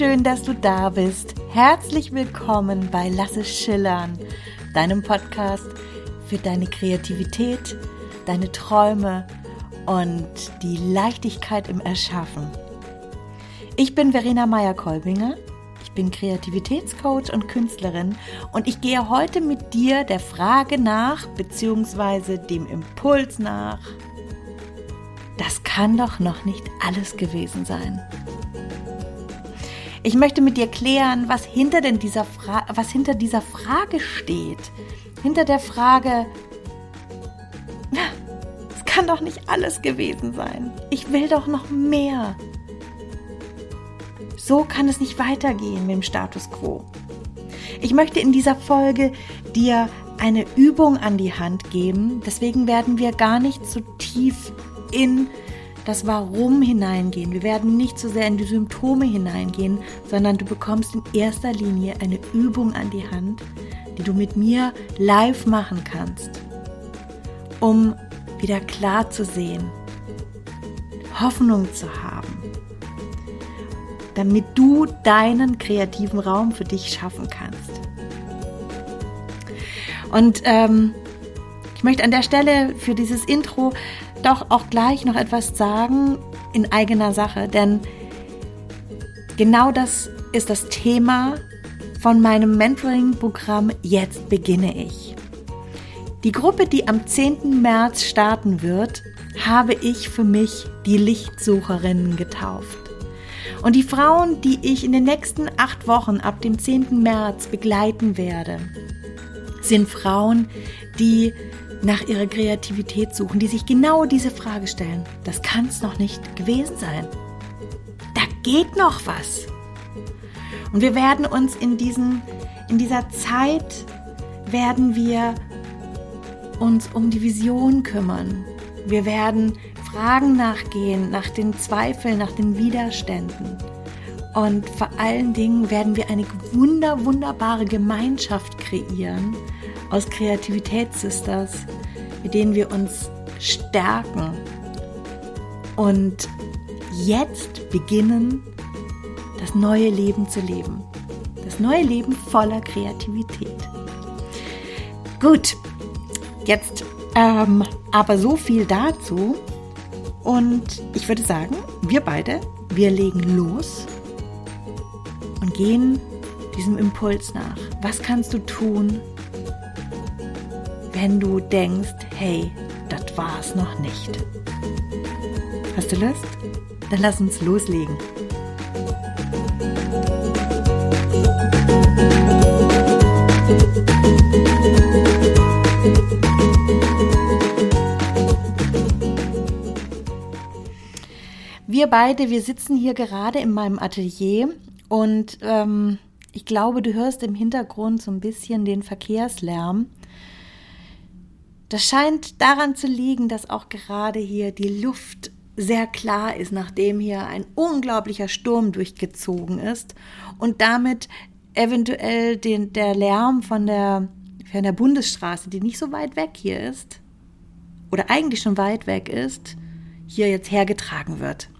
schön, dass du da bist. Herzlich willkommen bei Lass es schillern, deinem Podcast für deine Kreativität, deine Träume und die Leichtigkeit im Erschaffen. Ich bin Verena Meyer-Kolbinger. Ich bin Kreativitätscoach und Künstlerin und ich gehe heute mit dir der Frage nach, beziehungsweise dem Impuls nach, das kann doch noch nicht alles gewesen sein. Ich möchte mit dir klären, was hinter denn dieser Fra was hinter dieser Frage steht. Hinter der Frage, es kann doch nicht alles gewesen sein. Ich will doch noch mehr. So kann es nicht weitergehen mit dem Status quo. Ich möchte in dieser Folge dir eine Übung an die Hand geben. Deswegen werden wir gar nicht so tief in das Warum hineingehen. Wir werden nicht so sehr in die Symptome hineingehen, sondern du bekommst in erster Linie eine Übung an die Hand, die du mit mir live machen kannst, um wieder klar zu sehen, Hoffnung zu haben, damit du deinen kreativen Raum für dich schaffen kannst. Und ähm, ich möchte an der Stelle für dieses Intro doch auch gleich noch etwas sagen in eigener Sache, denn genau das ist das Thema von meinem Mentoring-Programm Jetzt beginne ich. Die Gruppe, die am 10. März starten wird, habe ich für mich die Lichtsucherinnen getauft. Und die Frauen, die ich in den nächsten acht Wochen ab dem 10. März begleiten werde, sind Frauen, die nach ihrer Kreativität suchen, die sich genau diese Frage stellen. Das kann es noch nicht gewesen sein. Da geht noch was. Und wir werden uns in, diesen, in dieser Zeit, werden wir uns um die Vision kümmern. Wir werden Fragen nachgehen, nach den Zweifeln, nach den Widerständen. Und vor allen Dingen werden wir eine wunder, wunderbare Gemeinschaft kreieren, aus Kreativitätssisters, mit denen wir uns stärken und jetzt beginnen, das neue Leben zu leben. Das neue Leben voller Kreativität. Gut, jetzt ähm, aber so viel dazu. Und ich würde sagen, wir beide, wir legen los und gehen diesem Impuls nach. Was kannst du tun, wenn du denkst, hey, das war's noch nicht. Hast du Lust? Dann lass uns loslegen. Wir beide, wir sitzen hier gerade in meinem Atelier und ähm, ich glaube, du hörst im Hintergrund so ein bisschen den Verkehrslärm. Das scheint daran zu liegen, dass auch gerade hier die Luft sehr klar ist, nachdem hier ein unglaublicher Sturm durchgezogen ist und damit eventuell den, der Lärm von der, von der Bundesstraße, die nicht so weit weg hier ist, oder eigentlich schon weit weg ist, hier jetzt hergetragen wird.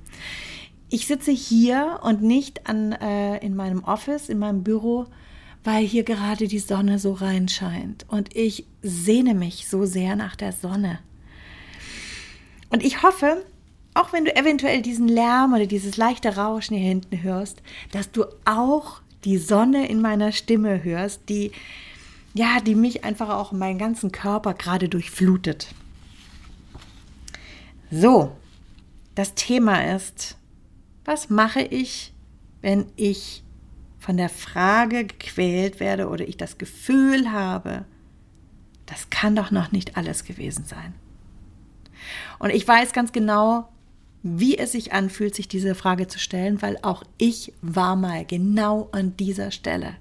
Ich sitze hier und nicht an, äh, in meinem Office, in meinem Büro, weil hier gerade die Sonne so reinscheint und ich sehne mich so sehr nach der Sonne. Und ich hoffe, auch wenn du eventuell diesen Lärm oder dieses leichte Rauschen hier hinten hörst, dass du auch die Sonne in meiner Stimme hörst, die ja, die mich einfach auch meinen ganzen Körper gerade durchflutet. So, das Thema ist, was mache ich, wenn ich von der Frage gequält werde oder ich das Gefühl habe, das kann doch noch nicht alles gewesen sein. Und ich weiß ganz genau, wie es sich anfühlt, sich diese Frage zu stellen, weil auch ich war mal genau an dieser Stelle.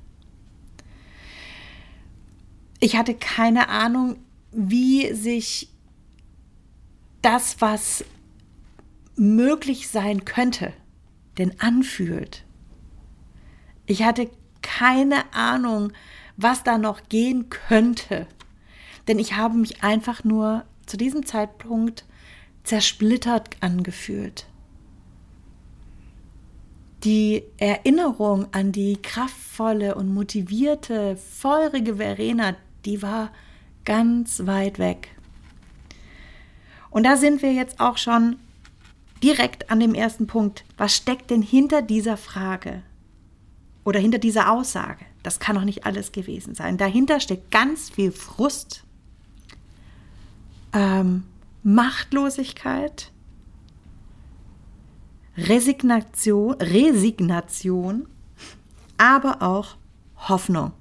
Ich hatte keine Ahnung, wie sich das, was möglich sein könnte, denn anfühlt. Ich hatte keine Ahnung, was da noch gehen könnte. Denn ich habe mich einfach nur zu diesem Zeitpunkt zersplittert angefühlt. Die Erinnerung an die kraftvolle und motivierte, feurige Verena, die war ganz weit weg. Und da sind wir jetzt auch schon direkt an dem ersten Punkt. Was steckt denn hinter dieser Frage oder hinter dieser Aussage? Das kann doch nicht alles gewesen sein. Dahinter steckt ganz viel Frust, ähm, Machtlosigkeit, Resignation, Resignation, aber auch Hoffnung.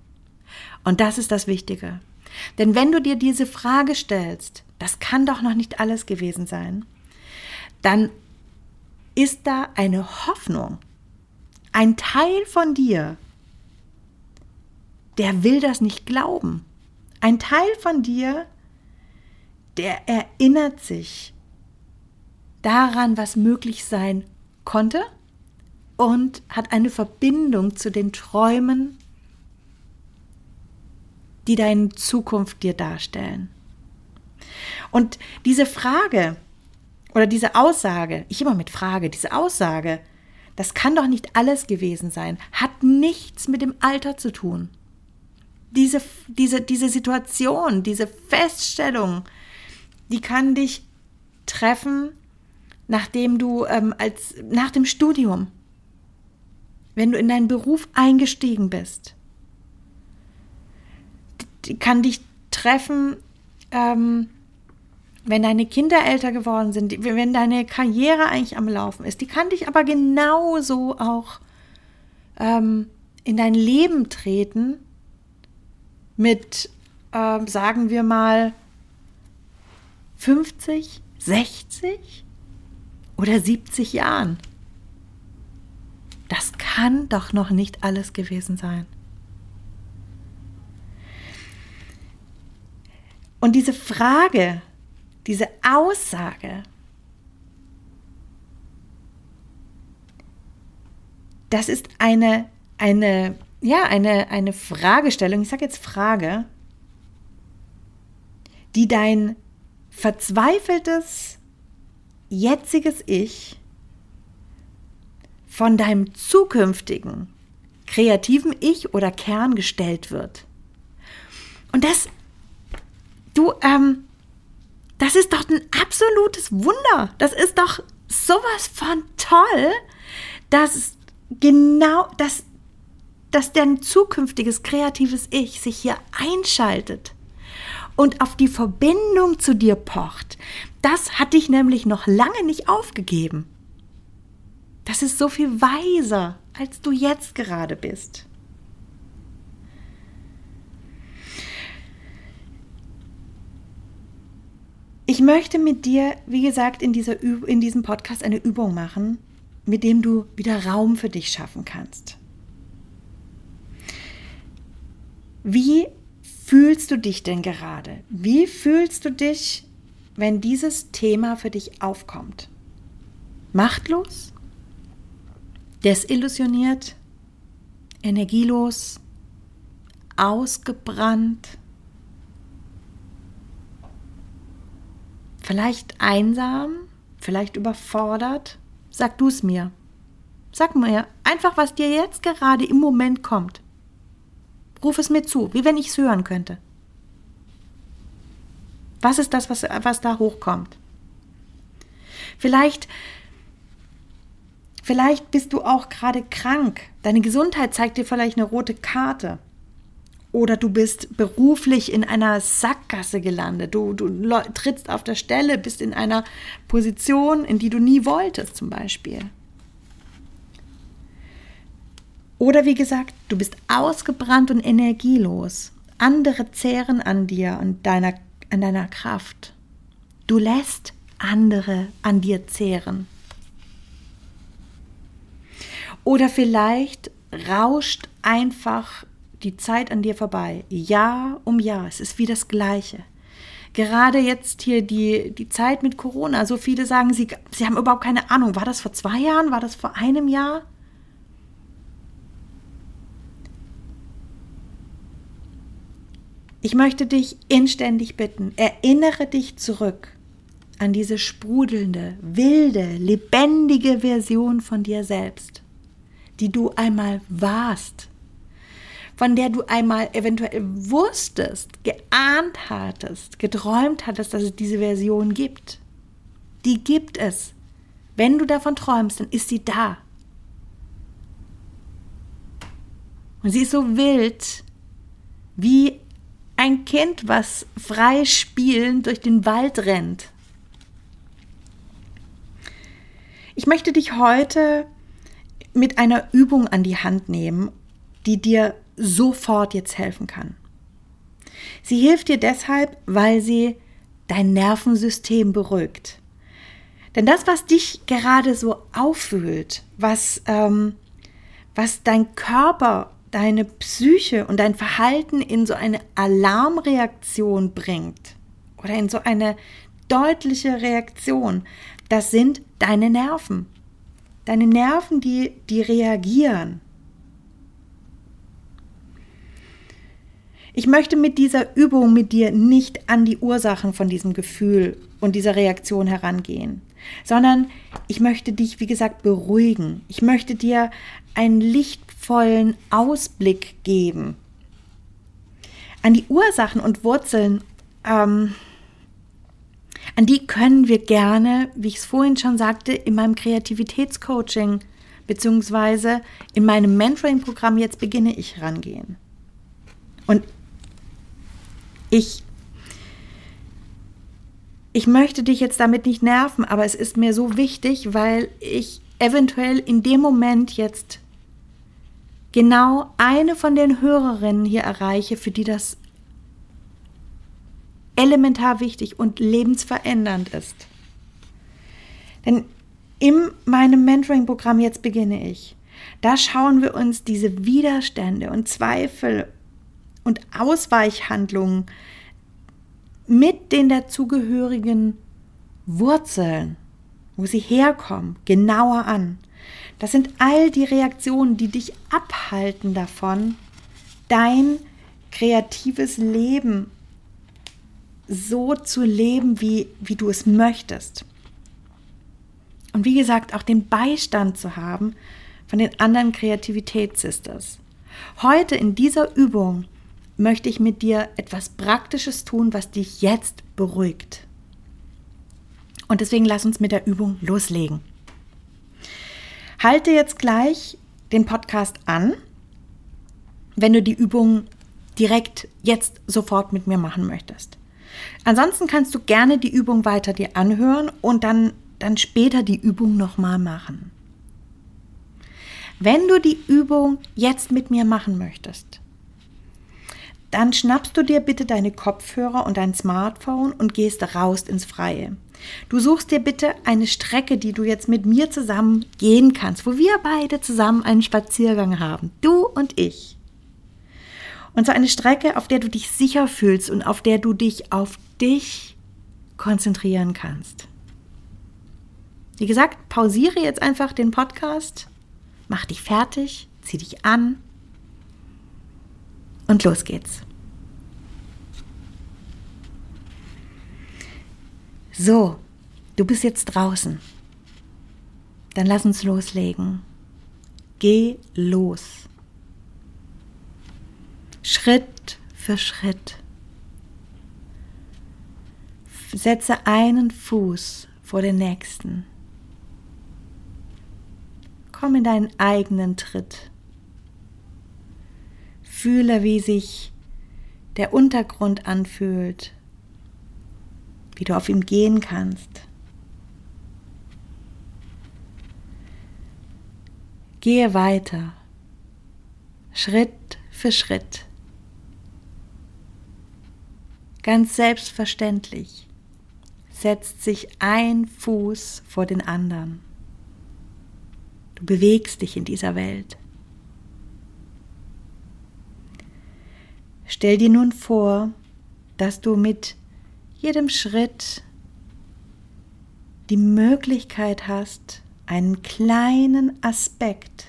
Und das ist das Wichtige. Denn wenn du dir diese Frage stellst, das kann doch noch nicht alles gewesen sein, dann ist da eine Hoffnung. Ein Teil von dir, der will das nicht glauben. Ein Teil von dir, der erinnert sich daran, was möglich sein konnte und hat eine Verbindung zu den Träumen, die deine Zukunft dir darstellen. Und diese Frage oder diese Aussage, ich immer mit Frage, diese Aussage, das kann doch nicht alles gewesen sein, hat nichts mit dem Alter zu tun. Diese, diese, diese Situation, diese Feststellung, die kann dich treffen nachdem du ähm, als nach dem Studium, wenn du in deinen Beruf eingestiegen bist, die kann dich treffen, ähm, wenn deine Kinder älter geworden sind, wenn deine Karriere eigentlich am Laufen ist. Die kann dich aber genauso auch ähm, in dein Leben treten mit, äh, sagen wir mal, 50, 60 oder 70 Jahren. Das kann doch noch nicht alles gewesen sein. Und diese Frage, diese Aussage, das ist eine, eine, ja, eine, eine Fragestellung, ich sage jetzt Frage, die dein verzweifeltes jetziges Ich von deinem zukünftigen kreativen Ich oder Kern gestellt wird. Und das, du, ähm, das ist doch ein absolutes Wunder. Das ist doch sowas von toll, dass genau, dass, dass dein zukünftiges kreatives Ich sich hier einschaltet und auf die Verbindung zu dir pocht, das hat dich nämlich noch lange nicht aufgegeben. Das ist so viel weiser, als du jetzt gerade bist. Ich möchte mit dir, wie gesagt, in, dieser, in diesem Podcast eine Übung machen, mit dem du wieder Raum für dich schaffen kannst. Wie fühlst du dich denn gerade? Wie fühlst du dich, wenn dieses Thema für dich aufkommt? Machtlos? Desillusioniert? Energielos? Ausgebrannt? Vielleicht einsam? Vielleicht überfordert? Sag du es mir. Sag mir einfach, was dir jetzt gerade im Moment kommt. Ruf es mir zu, wie wenn ich es hören könnte. Was ist das, was, was da hochkommt? Vielleicht, vielleicht bist du auch gerade krank. Deine Gesundheit zeigt dir vielleicht eine rote Karte. Oder du bist beruflich in einer Sackgasse gelandet. Du, du trittst auf der Stelle, bist in einer Position, in die du nie wolltest, zum Beispiel. Oder wie gesagt, du bist ausgebrannt und energielos. Andere zehren an dir und deiner an deiner Kraft. Du lässt andere an dir zehren. Oder vielleicht rauscht einfach die Zeit an dir vorbei, Jahr um Jahr. Es ist wie das Gleiche. Gerade jetzt hier die, die Zeit mit Corona. So viele sagen, sie, sie haben überhaupt keine Ahnung. War das vor zwei Jahren? War das vor einem Jahr? Ich möchte dich inständig bitten, erinnere dich zurück an diese sprudelnde, wilde, lebendige Version von dir selbst. die du einmal warst, von der du einmal eventuell wusstest, geahnt hattest, geträumt hattest, dass es diese Version gibt. Die gibt es. Wenn du davon träumst, dann ist sie da. Und sie ist so wild wie ein Kind, was frei spielend durch den Wald rennt. Ich möchte dich heute mit einer Übung an die Hand nehmen, die dir sofort jetzt helfen kann. Sie hilft dir deshalb, weil sie dein Nervensystem beruhigt. Denn das, was dich gerade so aufwühlt, was, ähm, was dein Körper, deine Psyche und dein Verhalten in so eine Alarmreaktion bringt oder in so eine deutliche Reaktion, das sind deine Nerven. Deine Nerven, die, die reagieren. Ich möchte mit dieser Übung mit dir nicht an die Ursachen von diesem Gefühl und dieser Reaktion herangehen, sondern ich möchte dich, wie gesagt, beruhigen. Ich möchte dir einen lichtvollen Ausblick geben. An die Ursachen und Wurzeln ähm, an die können wir gerne, wie ich es vorhin schon sagte, in meinem Kreativitätscoaching beziehungsweise in meinem Mentoring-Programm jetzt beginne ich rangehen. Und ich, ich möchte dich jetzt damit nicht nerven, aber es ist mir so wichtig, weil ich eventuell in dem Moment jetzt genau eine von den Hörerinnen hier erreiche, für die das elementar wichtig und lebensverändernd ist. Denn in meinem Mentoring-Programm Jetzt beginne ich, da schauen wir uns diese Widerstände und Zweifel und Ausweichhandlungen mit den dazugehörigen Wurzeln, wo sie herkommen, genauer an. Das sind all die Reaktionen, die dich abhalten davon, dein kreatives Leben so zu leben, wie, wie du es möchtest. Und wie gesagt, auch den Beistand zu haben von den anderen Kreativitätssisters. Heute in dieser Übung möchte ich mit dir etwas Praktisches tun, was dich jetzt beruhigt. Und deswegen lass uns mit der Übung loslegen. Halte jetzt gleich den Podcast an, wenn du die Übung direkt jetzt sofort mit mir machen möchtest. Ansonsten kannst du gerne die Übung weiter dir anhören und dann, dann später die Übung nochmal machen. Wenn du die Übung jetzt mit mir machen möchtest, dann schnappst du dir bitte deine Kopfhörer und dein Smartphone und gehst raus ins Freie. Du suchst dir bitte eine Strecke, die du jetzt mit mir zusammen gehen kannst, wo wir beide zusammen einen Spaziergang haben, du und ich. Und so eine Strecke, auf der du dich sicher fühlst und auf der du dich auf dich konzentrieren kannst. Wie gesagt, pausiere jetzt einfach den Podcast, mach dich fertig, zieh dich an und los geht's. So, du bist jetzt draußen. Dann lass uns loslegen. Geh los. Schritt für Schritt. Setze einen Fuß vor den nächsten. Komm in deinen eigenen Tritt. Fühle, wie sich der Untergrund anfühlt, wie du auf ihm gehen kannst. Gehe weiter, Schritt für Schritt. Ganz selbstverständlich setzt sich ein Fuß vor den anderen. Du bewegst dich in dieser Welt. Stell dir nun vor, dass du mit jedem Schritt die Möglichkeit hast, einen kleinen Aspekt,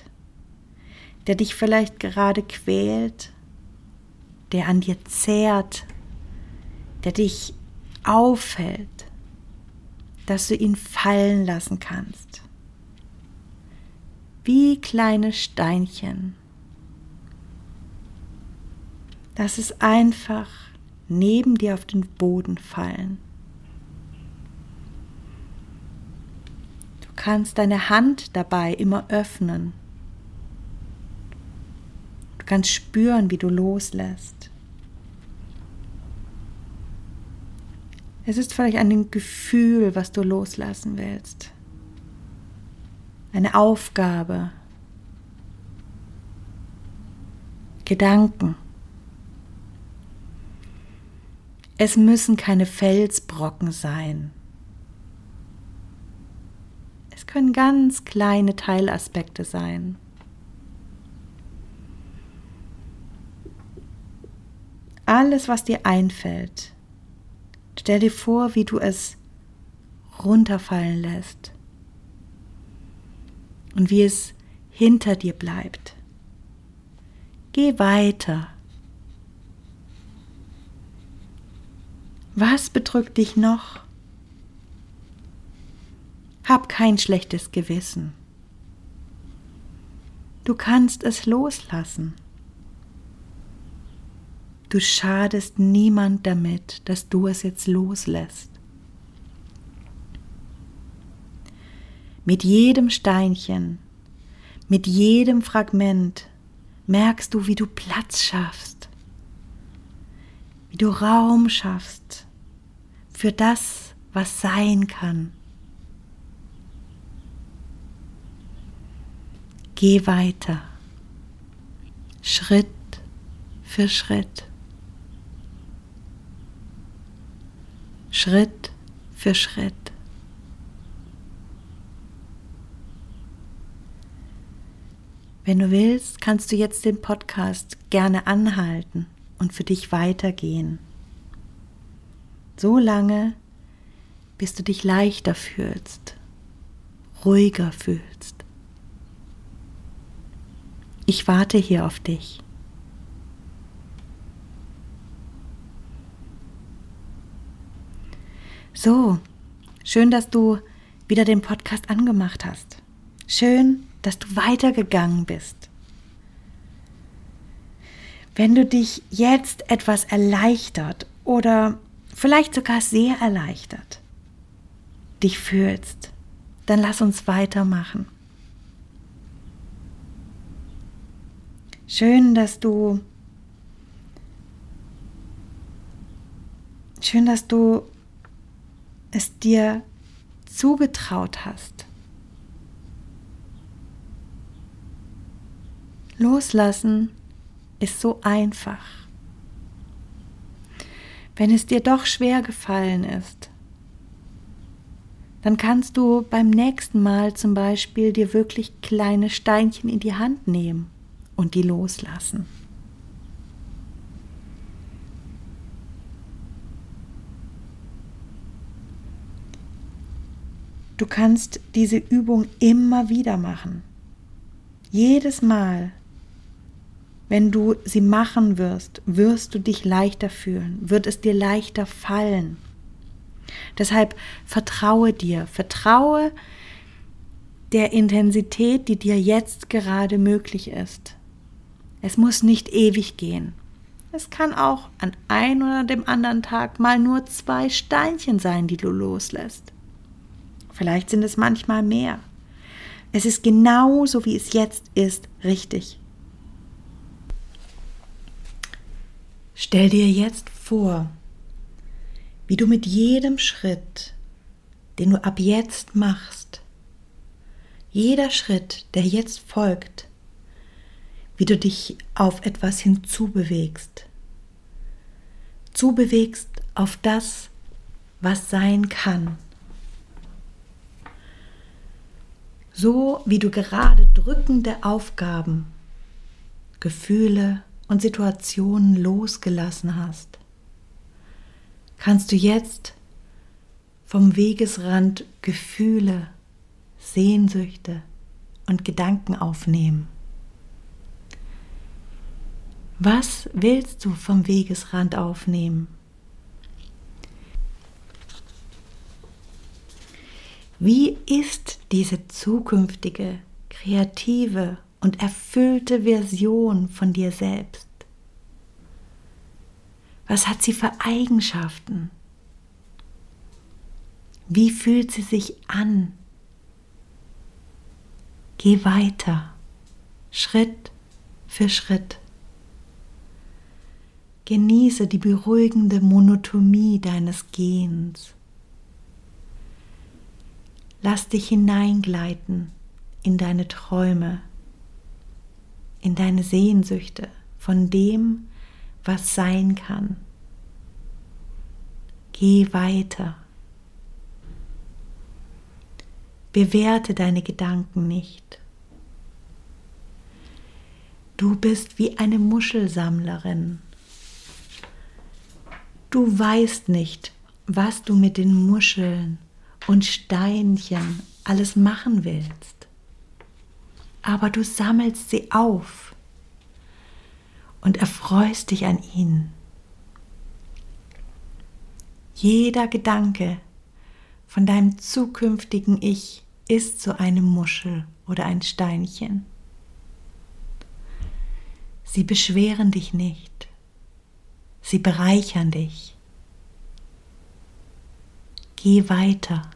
der dich vielleicht gerade quält, der an dir zehrt, der dich auffällt, dass du ihn fallen lassen kannst. wie kleine Steinchen. Lass es einfach neben dir auf den Boden fallen. Du kannst deine Hand dabei immer öffnen. Du kannst spüren, wie du loslässt. Es ist vielleicht ein Gefühl, was du loslassen willst. Eine Aufgabe. Gedanken. Es müssen keine Felsbrocken sein. Es können ganz kleine Teilaspekte sein. Alles, was dir einfällt, stell dir vor, wie du es runterfallen lässt und wie es hinter dir bleibt. Geh weiter. Was bedrückt dich noch? Hab kein schlechtes Gewissen. Du kannst es loslassen. Du schadest niemand damit, dass du es jetzt loslässt. Mit jedem Steinchen, mit jedem Fragment merkst du, wie du Platz schaffst, wie du Raum schaffst für das, was sein kann. Geh weiter, Schritt für Schritt, Schritt für Schritt. Wenn du willst, kannst du jetzt den Podcast gerne anhalten und für dich weitergehen so lange, bis du dich leichter fühlst, ruhiger fühlst. Ich warte hier auf dich. So, schön, dass du wieder den Podcast angemacht hast. Schön, dass du weitergegangen bist. Wenn du dich jetzt etwas erleichtert oder vielleicht sogar sehr erleichtert dich fühlst, dann lass uns weitermachen. Schön, dass du schön, dass du es dir zugetraut hast. Loslassen ist so einfach wenn es dir doch schwer gefallen ist, dann kannst du beim nächsten Mal zum Beispiel dir wirklich kleine Steinchen in die Hand nehmen und die loslassen. Du kannst diese Übung immer wieder machen. Jedes Mal, wenn du sie machen wirst, wirst du dich leichter fühlen, wird es dir leichter fallen. Deshalb vertraue dir, vertraue der Intensität, die dir jetzt gerade möglich ist. Es muss nicht ewig gehen. Es kann auch an einem oder dem anderen Tag mal nur zwei Steinchen sein, die du loslässt. Vielleicht sind es manchmal mehr. Es ist genauso, wie es jetzt ist, richtig. Stell dir jetzt vor, wie du mit jedem Schritt, den du ab jetzt machst, jeder Schritt, der jetzt folgt, wie du dich auf etwas hinzubewegst. Zubewegst auf das, was sein kann. So wie du gerade drückende Aufgaben, Gefühle, und Situationen losgelassen hast, kannst du jetzt vom Wegesrand Gefühle, Sehnsüchte und Gedanken aufnehmen. Was willst du vom Wegesrand aufnehmen? Wie ist diese zukünftige kreative und erfüllte Version von dir selbst? Was hat sie für Eigenschaften? Wie fühlt sie sich an? Geh weiter, Schritt für Schritt. Genieße die beruhigende Monotonie deines Gehens. Lass dich hineingleiten in deine Träume, in deine Sehnsüchte von dem, was sein kann. Geh weiter. Bewerte deine Gedanken nicht. Du bist wie eine Muschelsammlerin. Du weißt nicht, was du mit den Muscheln und Steinchen alles machen willst. Aber du sammelst sie auf und erfreust dich an ihnen. Jeder Gedanke von deinem zukünftigen Ich ist so eine Muschel oder ein Steinchen. Sie beschweren dich nicht, sie bereichern dich. Geh weiter.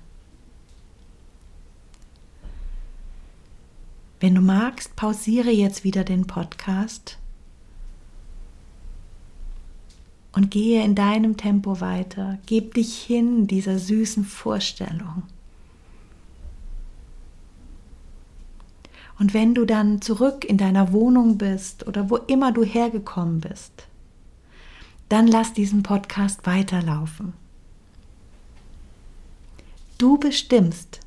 Wenn du magst, pausiere jetzt wieder den Podcast und gehe in deinem Tempo weiter. Gib dich hin dieser süßen Vorstellung. Und wenn du dann zurück in deiner Wohnung bist oder wo immer du hergekommen bist, dann lass diesen Podcast weiterlaufen. Du bestimmst,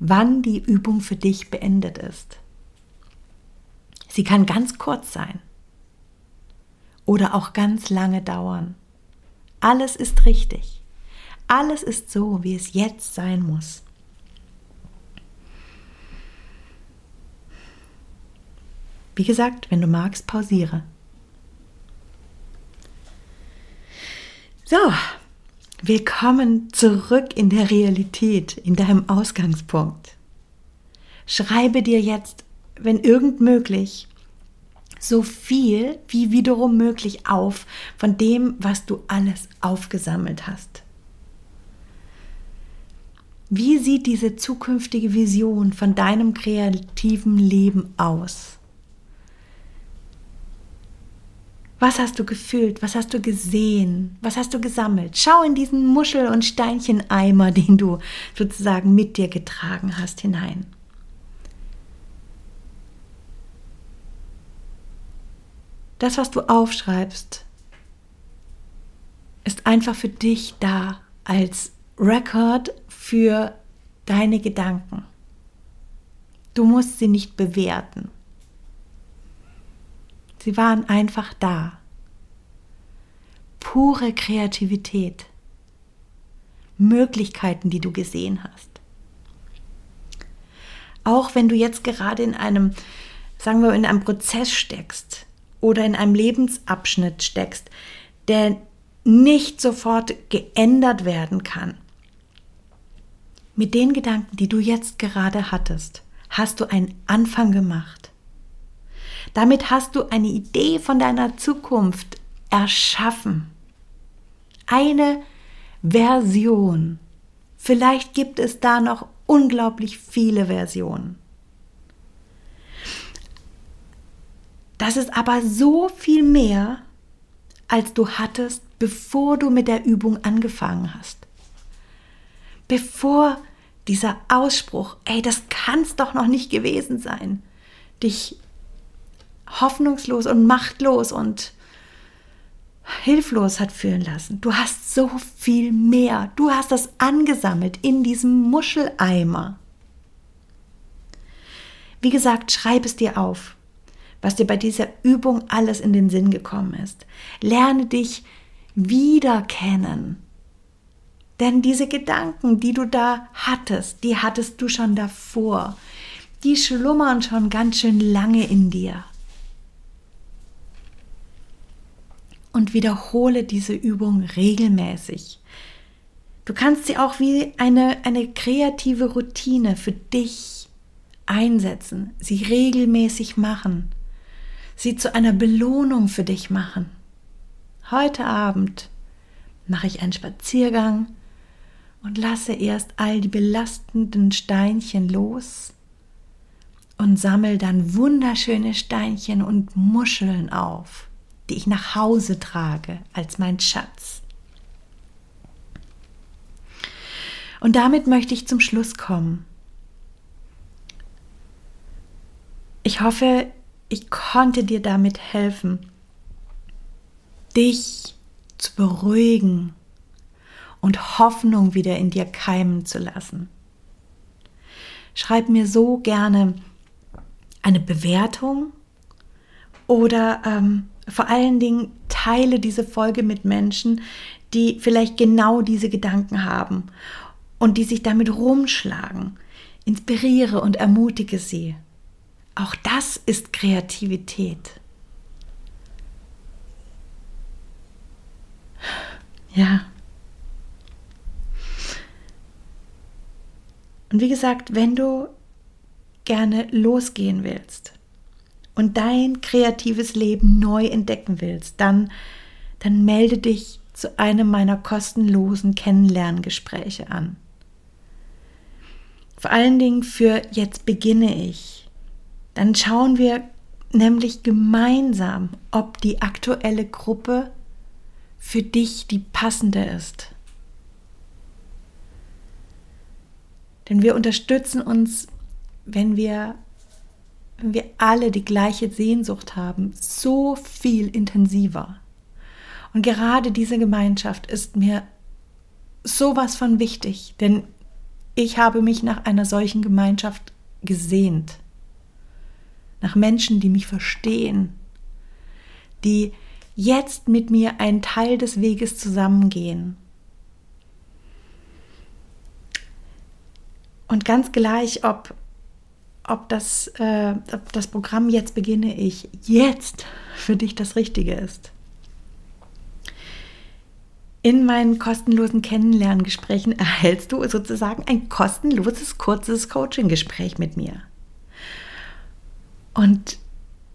wann die Übung für dich beendet ist. Sie kann ganz kurz sein oder auch ganz lange dauern. Alles ist richtig. Alles ist so, wie es jetzt sein muss. Wie gesagt, wenn du magst, pausiere. So, Willkommen zurück in der Realität, in deinem Ausgangspunkt. Schreibe dir jetzt, wenn irgend möglich, so viel wie wiederum möglich auf von dem, was du alles aufgesammelt hast. Wie sieht diese zukünftige Vision von deinem kreativen Leben aus? Was hast du gefühlt? Was hast du gesehen? Was hast du gesammelt? Schau in diesen Muschel- und Steincheneimer, den du sozusagen mit dir getragen hast, hinein. Das, was du aufschreibst, ist einfach für dich da als Record für deine Gedanken. Du musst sie nicht bewerten. Sie waren einfach da. Pure Kreativität. Möglichkeiten, die du gesehen hast. Auch wenn du jetzt gerade in einem, sagen wir, in einem Prozess steckst oder in einem Lebensabschnitt steckst, der nicht sofort geändert werden kann. Mit den Gedanken, die du jetzt gerade hattest, hast du einen Anfang gemacht. Damit hast du eine Idee von deiner Zukunft erschaffen. Eine Version. Vielleicht gibt es da noch unglaublich viele Versionen. Das ist aber so viel mehr, als du hattest, bevor du mit der Übung angefangen hast. Bevor dieser Ausspruch, ey, das kann es doch noch nicht gewesen sein, dich hoffnungslos und machtlos und hilflos hat fühlen lassen. Du hast so viel mehr. Du hast das angesammelt in diesem Muscheleimer. Wie gesagt, schreib es dir auf, was dir bei dieser Übung alles in den Sinn gekommen ist. Lerne dich wieder kennen. Denn diese Gedanken, die du da hattest, die hattest du schon davor. Die schlummern schon ganz schön lange in dir. und wiederhole diese Übung regelmäßig. Du kannst sie auch wie eine, eine kreative Routine für dich einsetzen, sie regelmäßig machen, sie zu einer Belohnung für dich machen. Heute Abend mache ich einen Spaziergang und lasse erst all die belastenden Steinchen los und sammle dann wunderschöne Steinchen und Muscheln auf, die ich nach Hause trage als mein Schatz. Und damit möchte ich zum Schluss kommen. Ich hoffe, ich konnte dir damit helfen, dich zu beruhigen und Hoffnung wieder in dir keimen zu lassen. Schreib mir so gerne eine Bewertung oder ähm, vor allen Dingen teile diese Folge mit Menschen, die vielleicht genau diese Gedanken haben und die sich damit rumschlagen. Inspiriere und ermutige sie. Auch das ist Kreativität. Ja. Und wie gesagt, wenn du gerne losgehen willst und dein kreatives Leben neu entdecken willst, dann, dann melde dich zu einem meiner kostenlosen Kennenlerngespräche an. Vor allen Dingen für jetzt beginne ich. Dann schauen wir nämlich gemeinsam, ob die aktuelle Gruppe für dich die passende ist. Denn wir unterstützen uns, wenn wir, wenn wir alle die gleiche Sehnsucht haben, so viel intensiver. Und gerade diese Gemeinschaft ist mir sowas von wichtig, denn ich habe mich nach einer solchen Gemeinschaft gesehnt. Nach Menschen, die mich verstehen, die jetzt mit mir einen Teil des Weges zusammengehen. Und ganz gleich, ob, ob, das, äh, ob das Programm jetzt beginne ich, jetzt für dich das Richtige ist. In meinen kostenlosen Kennenlerngesprächen erhältst du sozusagen ein kostenloses, kurzes Coaching-Gespräch mit mir. Und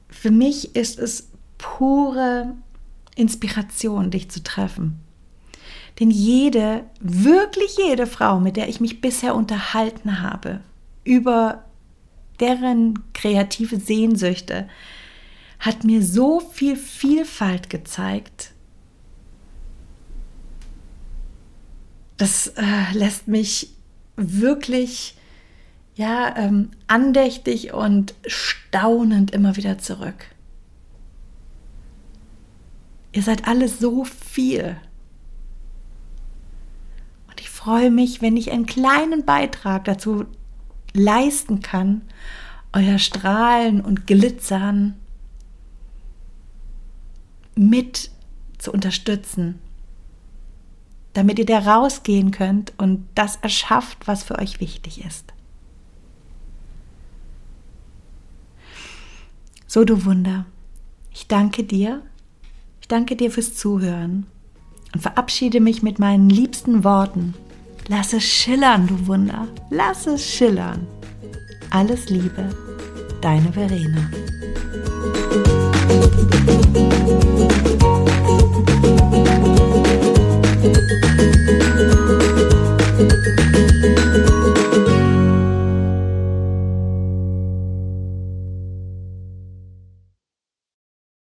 für mich ist es pure Inspiration, dich zu treffen. Denn jede, wirklich jede Frau, mit der ich mich bisher unterhalten habe, über deren kreative Sehnsüchte, hat mir so viel Vielfalt gezeigt. Das äh, lässt mich wirklich ja ähm, andächtig und staunend immer wieder zurück. Ihr seid alle so viel. Und ich freue mich, wenn ich einen kleinen Beitrag dazu leisten kann, euer Strahlen und Glitzern mit zu unterstützen, damit ihr da rausgehen könnt und das erschafft, was für euch wichtig ist. So, du Wunder, ich danke dir ich danke dir fürs Zuhören und verabschiede mich mit meinen liebsten Worten. Lass es schillern, du Wunder. Lass es schillern. Alles Liebe, deine Verena.